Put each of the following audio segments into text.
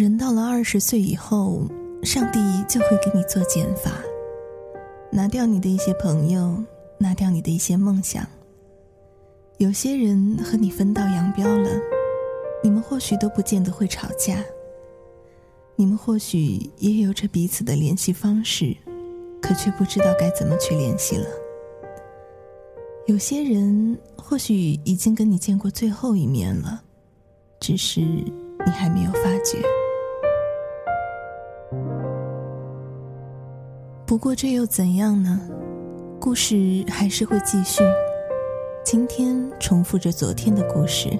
人到了二十岁以后，上帝就会给你做减法，拿掉你的一些朋友，拿掉你的一些梦想。有些人和你分道扬镳了，你们或许都不见得会吵架。你们或许也有着彼此的联系方式，可却不知道该怎么去联系了。有些人或许已经跟你见过最后一面了，只是你还没有发觉。不过这又怎样呢？故事还是会继续。今天重复着昨天的故事，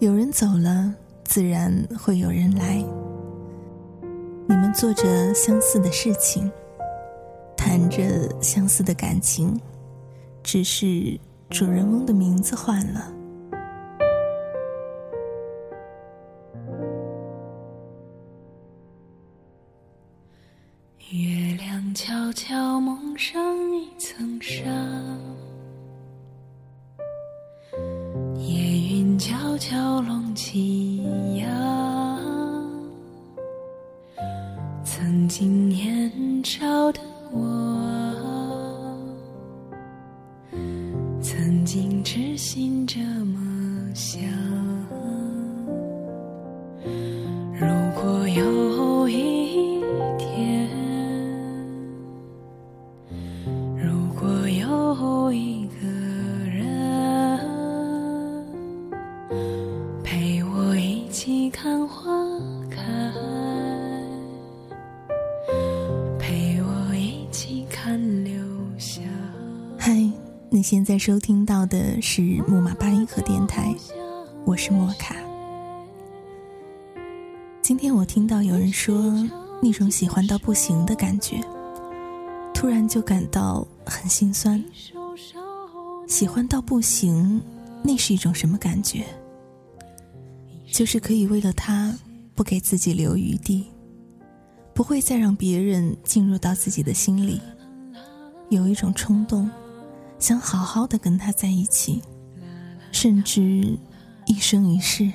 有人走了，自然会有人来。你们做着相似的事情，谈着相似的感情，只是主人翁的名字换了。曾经年少的我，收听到的是木马八音盒电台，我是莫卡。今天我听到有人说那种喜欢到不行的感觉，突然就感到很心酸。喜欢到不行，那是一种什么感觉？就是可以为了他不给自己留余地，不会再让别人进入到自己的心里，有一种冲动。想好好的跟他在一起，甚至一生一世。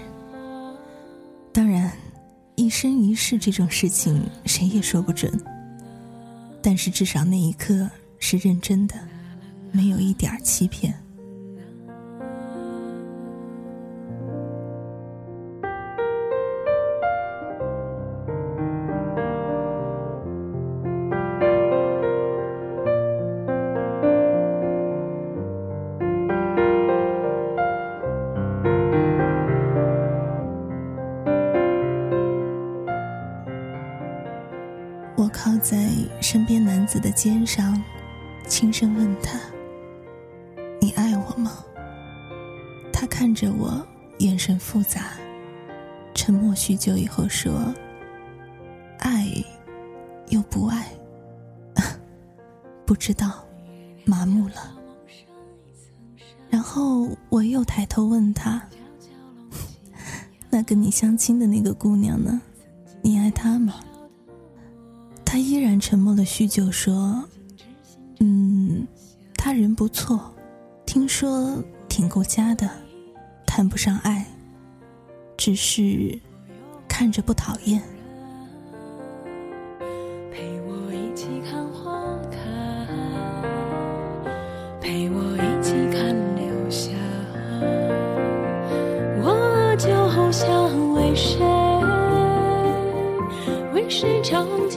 当然，一生一世这种事情谁也说不准。但是至少那一刻是认真的，没有一点欺骗。肩上，轻声问他：“你爱我吗？”他看着我，眼神复杂，沉默许久以后说：“爱，又不爱，不知道，麻木了。”然后我又抬头问他：“ 那跟你相亲的那个姑娘呢？你爱她吗？”他依然沉默了许久，说：“嗯，他人不错，听说挺顾家的，谈不上爱，只是看着不讨厌。”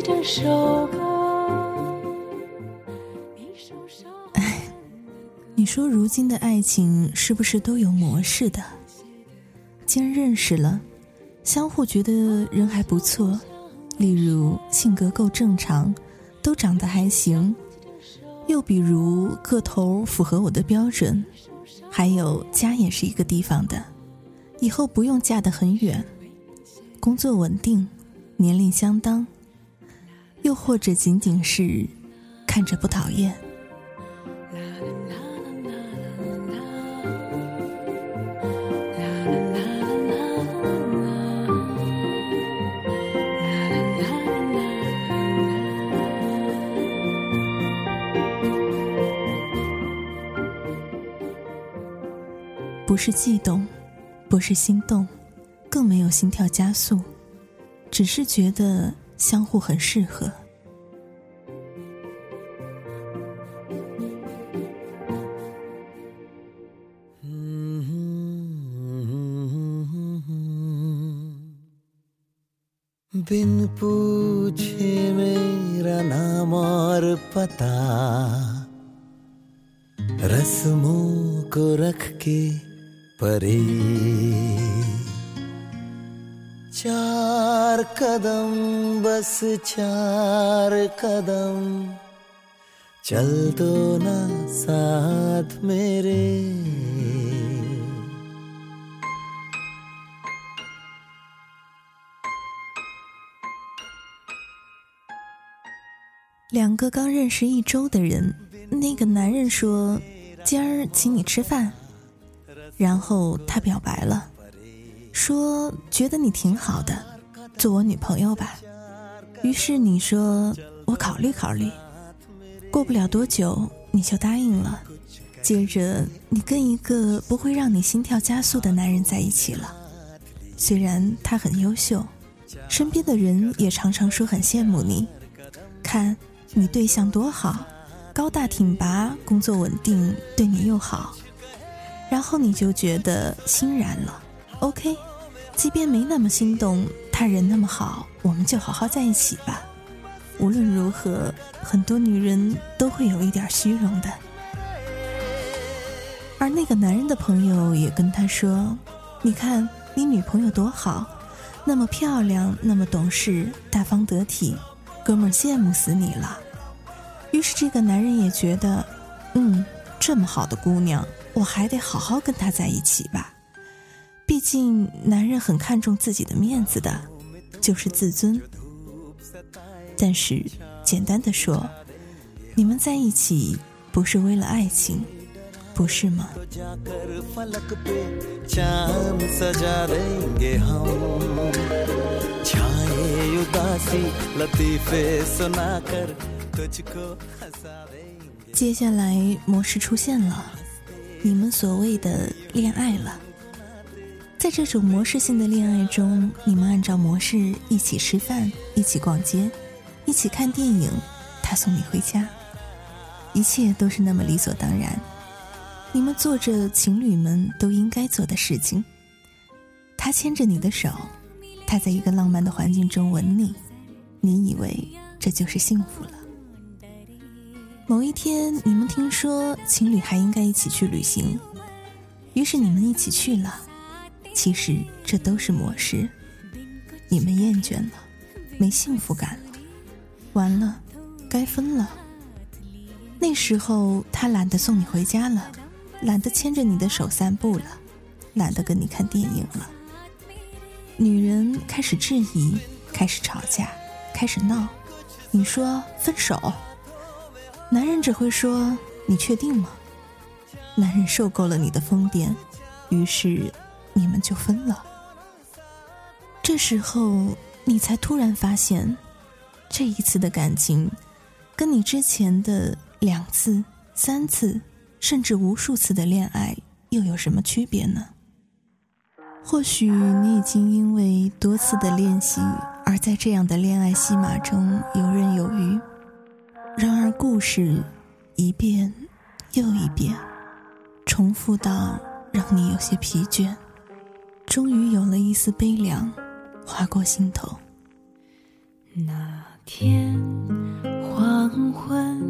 这首歌？哎，你说如今的爱情是不是都有模式的？既然认识了，相互觉得人还不错，例如性格够正常，都长得还行；又比如个头符合我的标准，还有家也是一个地方的，以后不用嫁得很远，工作稳定。年龄相当，又或者仅仅是看着不讨厌。不是悸动，不是心动，更没有心跳加速。只是觉得相互很适合。बिन पूछे मेरा नाम और पता रस्मों को रख के परे चार कदम बस चार कदम चल दो ना साथ मेरे 两个刚认识一周的人，那个男人说：“今儿请你吃饭。”然后他表白了，说：“觉得你挺好的， 做我女朋友吧。”于是你说：“我考虑考虑。”过不了多久，你就答应了。接着，你跟一个不会让你心跳加速的男人在一起了。虽然他很优秀，身边的人也常常说很羡慕你。看。你对象多好，高大挺拔，工作稳定，对你又好，然后你就觉得欣然了。OK，即便没那么心动，他人那么好，我们就好好在一起吧。无论如何，很多女人都会有一点虚荣的。而那个男人的朋友也跟他说：“你看你女朋友多好，那么漂亮，那么懂事，大方得体。”哥们儿羡慕死你了，于是这个男人也觉得，嗯，这么好的姑娘，我还得好好跟她在一起吧。毕竟男人很看重自己的面子的，就是自尊。但是简单的说，你们在一起不是为了爱情，不是吗？接下来模式出现了，你们所谓的恋爱了。在这种模式性的恋爱中，你们按照模式一起吃饭，一起逛街，一起看电影，他送你回家，一切都是那么理所当然。你们做着情侣们都应该做的事情，他牵着你的手。他在一个浪漫的环境中吻你，你以为这就是幸福了。某一天，你们听说情侣还应该一起去旅行，于是你们一起去了。其实这都是模式。你们厌倦了，没幸福感了，完了，该分了。那时候他懒得送你回家了，懒得牵着你的手散步了，懒得跟你看电影了。女人开始质疑，开始吵架，开始闹。你说分手，男人只会说：“你确定吗？”男人受够了你的疯癫，于是你们就分了。这时候你才突然发现，这一次的感情，跟你之前的两次、三次，甚至无数次的恋爱又有什么区别呢？或许你已经因为多次的练习，而在这样的恋爱戏码中游刃有余。然而，故事一遍又一遍，重复到让你有些疲倦，终于有了一丝悲凉划过心头。那天黄昏，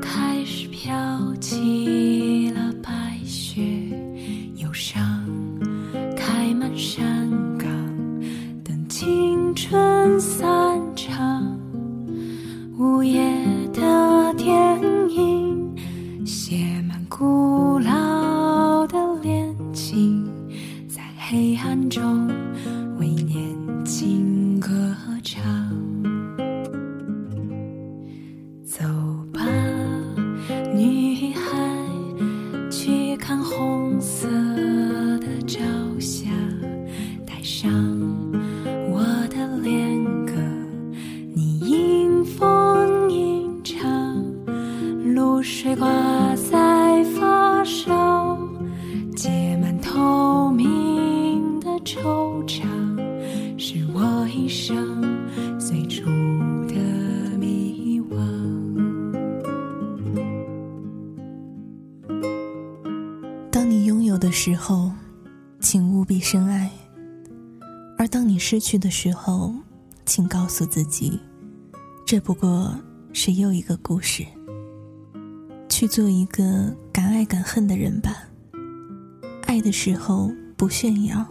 开始飘起失去的时候，请告诉自己，这不过是又一个故事。去做一个敢爱敢恨的人吧。爱的时候不炫耀，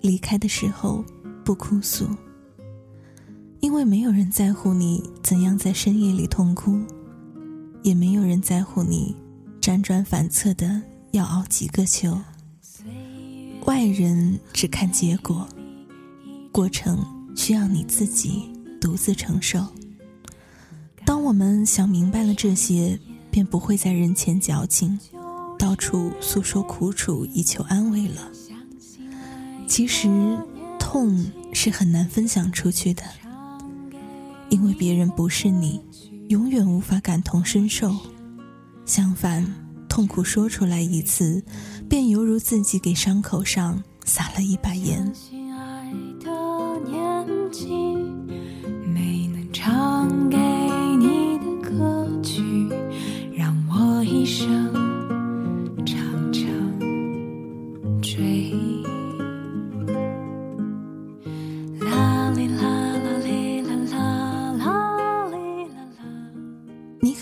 离开的时候不哭诉。因为没有人在乎你怎样在深夜里痛哭，也没有人在乎你辗转反侧的要熬几个秋。外人只看结果，过程需要你自己独自承受。当我们想明白了这些，便不会在人前矫情，到处诉说苦楚以求安慰了。其实，痛是很难分享出去的。因为别人不是你，永远无法感同身受。相反，痛苦说出来一次，便犹如自己给伤口上撒了一把盐。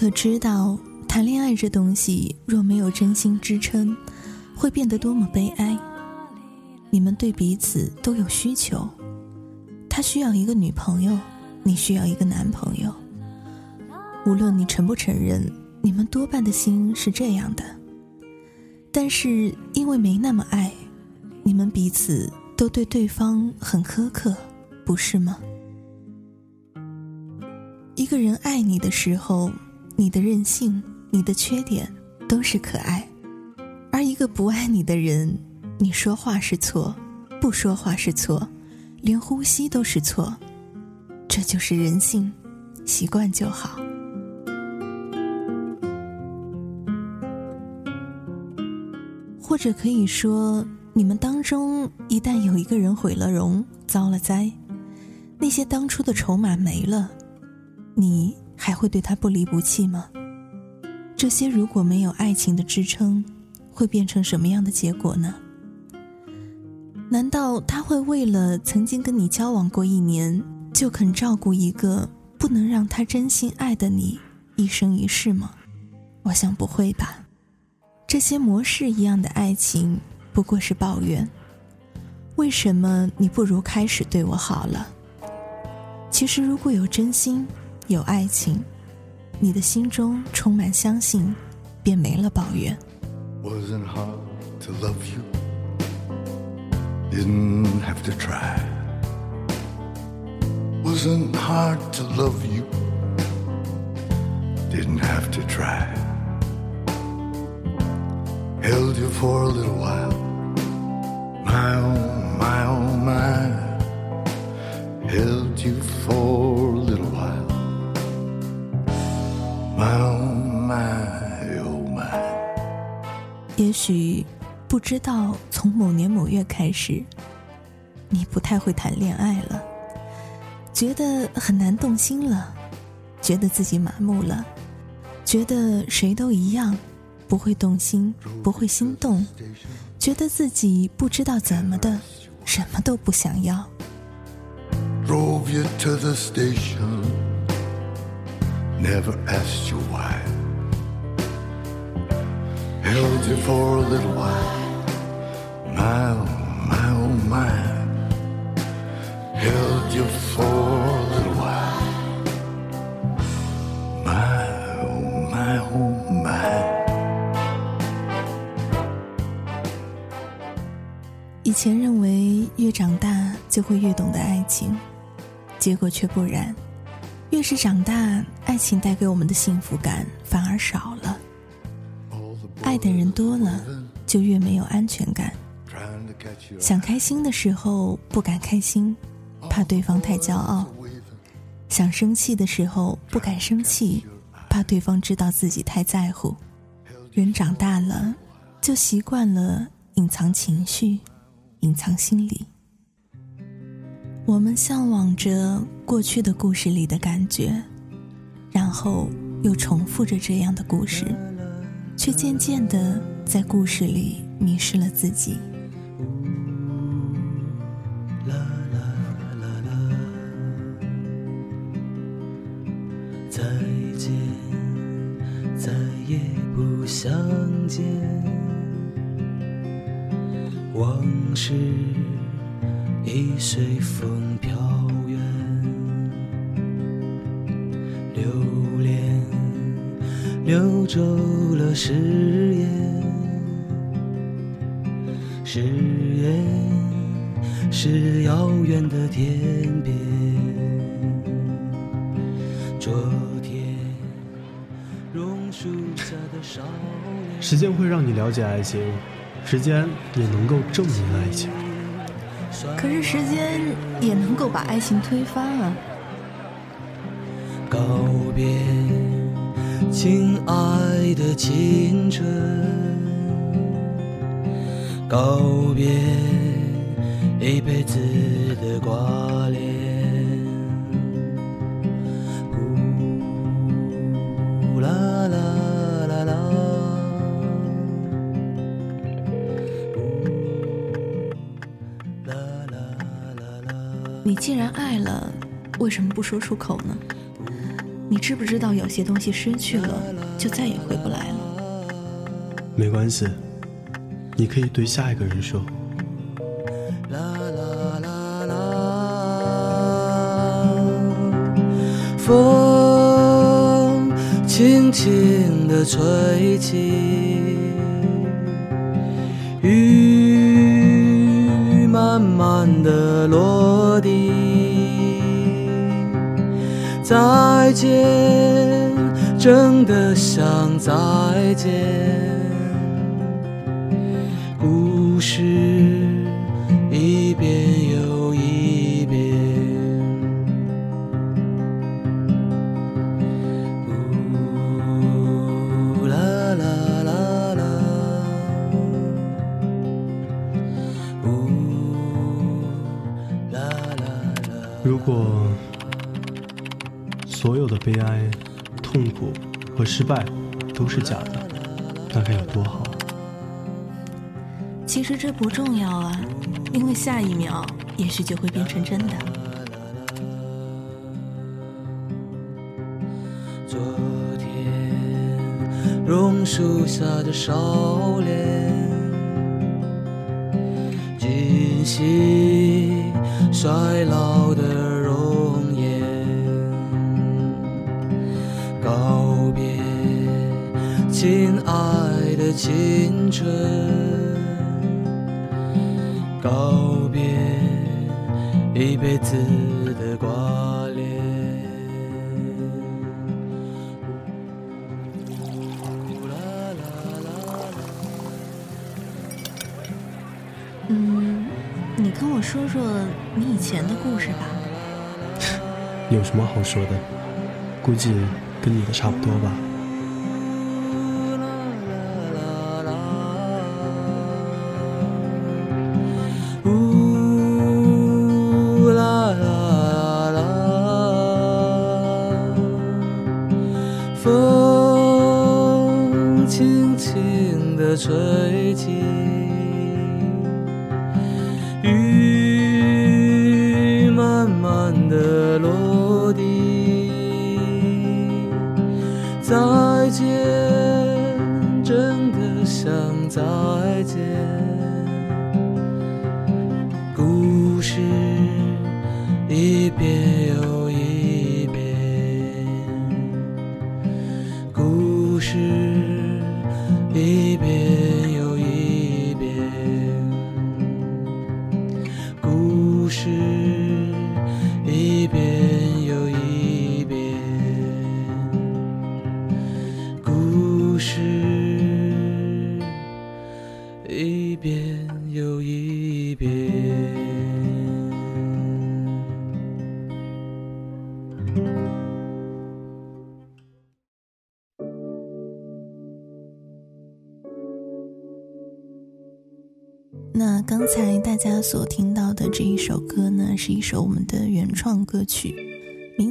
可知道，谈恋爱这东西若没有真心支撑，会变得多么悲哀？你们对彼此都有需求，他需要一个女朋友，你需要一个男朋友。无论你承不承认，你们多半的心是这样的。但是因为没那么爱，你们彼此都对对方很苛刻，不是吗？一个人爱你的时候，你的任性、你的缺点都是可爱；而一个不爱你的人，你说话是错，不说话是错，连呼吸都是错。这就是人性，习惯就好。或者可以说，你们当中一旦有一个人毁了容、遭了灾，那些当初的筹码没了，你还会对他不离不弃吗？这些如果没有爱情的支撑，会变成什么样的结果呢？难道他会为了曾经跟你交往过一年，就肯照顾一个不能让他真心爱的你一生一世吗？我想不会吧。这些模式一样的爱情，不过是抱怨。为什么你不如开始对我好了？其实，如果有真心，有爱情，你的心中充满相信，便没了抱怨。 Wasn't hard to love you. Didn't have to try. Wasn't hard to love you. Didn't have to try. Held you for a little while. My oh, my oh, my. Held you for a little 也许不知道，从某年某月开始，你不太会谈恋爱了，觉得很难动心了，觉得自己麻木了，觉得谁都一样，不会动心，不会心动，觉得自己不知道怎么的，什么都不想要。drove you to the station. Never asked you why. Held you for a little while. My, oh, my, oh, my. Held you for a little while. My, oh, my, oh, my. 以前认为越长大就会越懂得爱情，结果却不然。越是长大，爱情带给我们的幸福感反而少了。爱的人多了，就越没有安全感。想开心的时候不敢开心，怕对方太骄傲；想生气的时候不敢生气，怕对方知道自己太在乎。人长大了，就习惯了隐藏情绪，隐藏心理。我们向往着过去的故事里的感觉，然后又重复着这样的故事，却渐渐的在故事里迷失了自己。啦啦啦啦，再见，再也不相见，往事已随风飘溜走了誓言，誓言是遥远的天边。昨天榕树下的少年。时间会让你了解爱情，时间也能够证明爱情。可是时间也能够把爱情推翻啊！告别，亲爱的青春，告别一辈子的挂念。呼啦啦啦啦，呼啦啦啦啦。你既然爱了，为什么不说出口呢？你知不知道有些东西失去了，就再也回不来了？没关系，你可以对下一个人说。啦啦啦啦，风轻轻地吹起，雨慢慢地落地。再见，真的想再见。悲哀、痛苦和失败都是假的，那该有多好啊！其实这不重要啊，因为下一秒也许就会变成真的。昨天榕树下的少年，今夕青春，告别一辈子的挂念。嗯，你跟我说说你以前的故事吧。有什么好说的？估计跟你的差不多吧。吹起，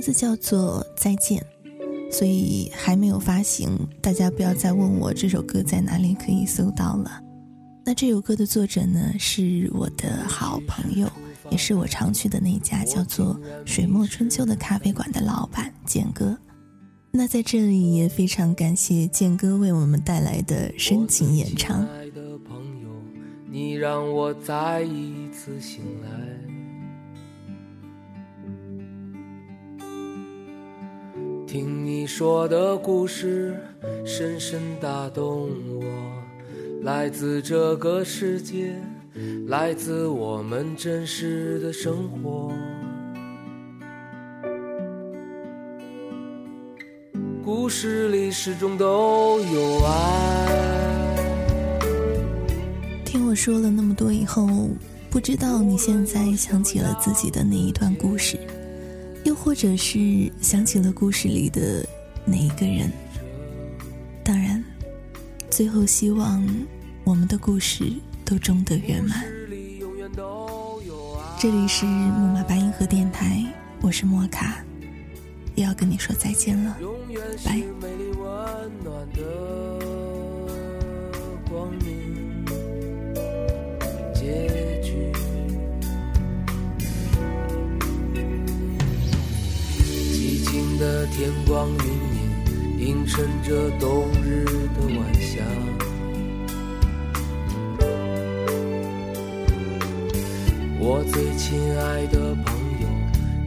字叫做《再见》，所以还没有发行。大家不要再问我这首歌在哪里可以搜到了。那这首歌的作者呢，是我的好朋友，也是我常去的那家叫做“水墨春秋”的咖啡馆的老板建哥。那在这里也非常感谢建哥为我们带来的深情演唱。你让我再一次醒来，听你说的故事深深打动我，来自这个世界，来自我们真实的生活。故事里始终都有爱。听我说了那么多以后，不知道你现在想起了自己的那一段故事，或者是想起了故事里的哪一个人？当然，最后希望我们的故事都终得圆满。这里是木马八音盒电台，我是莫卡。也要跟你说再见了，拜。天光云影，映衬着冬日的晚霞。我最亲爱的朋友，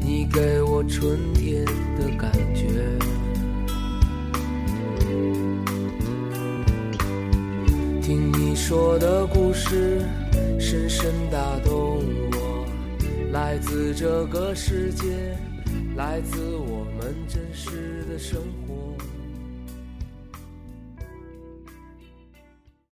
你给我春天。的感觉，听你说的故事，深深打动我。来自这个世界，来自我实的生活。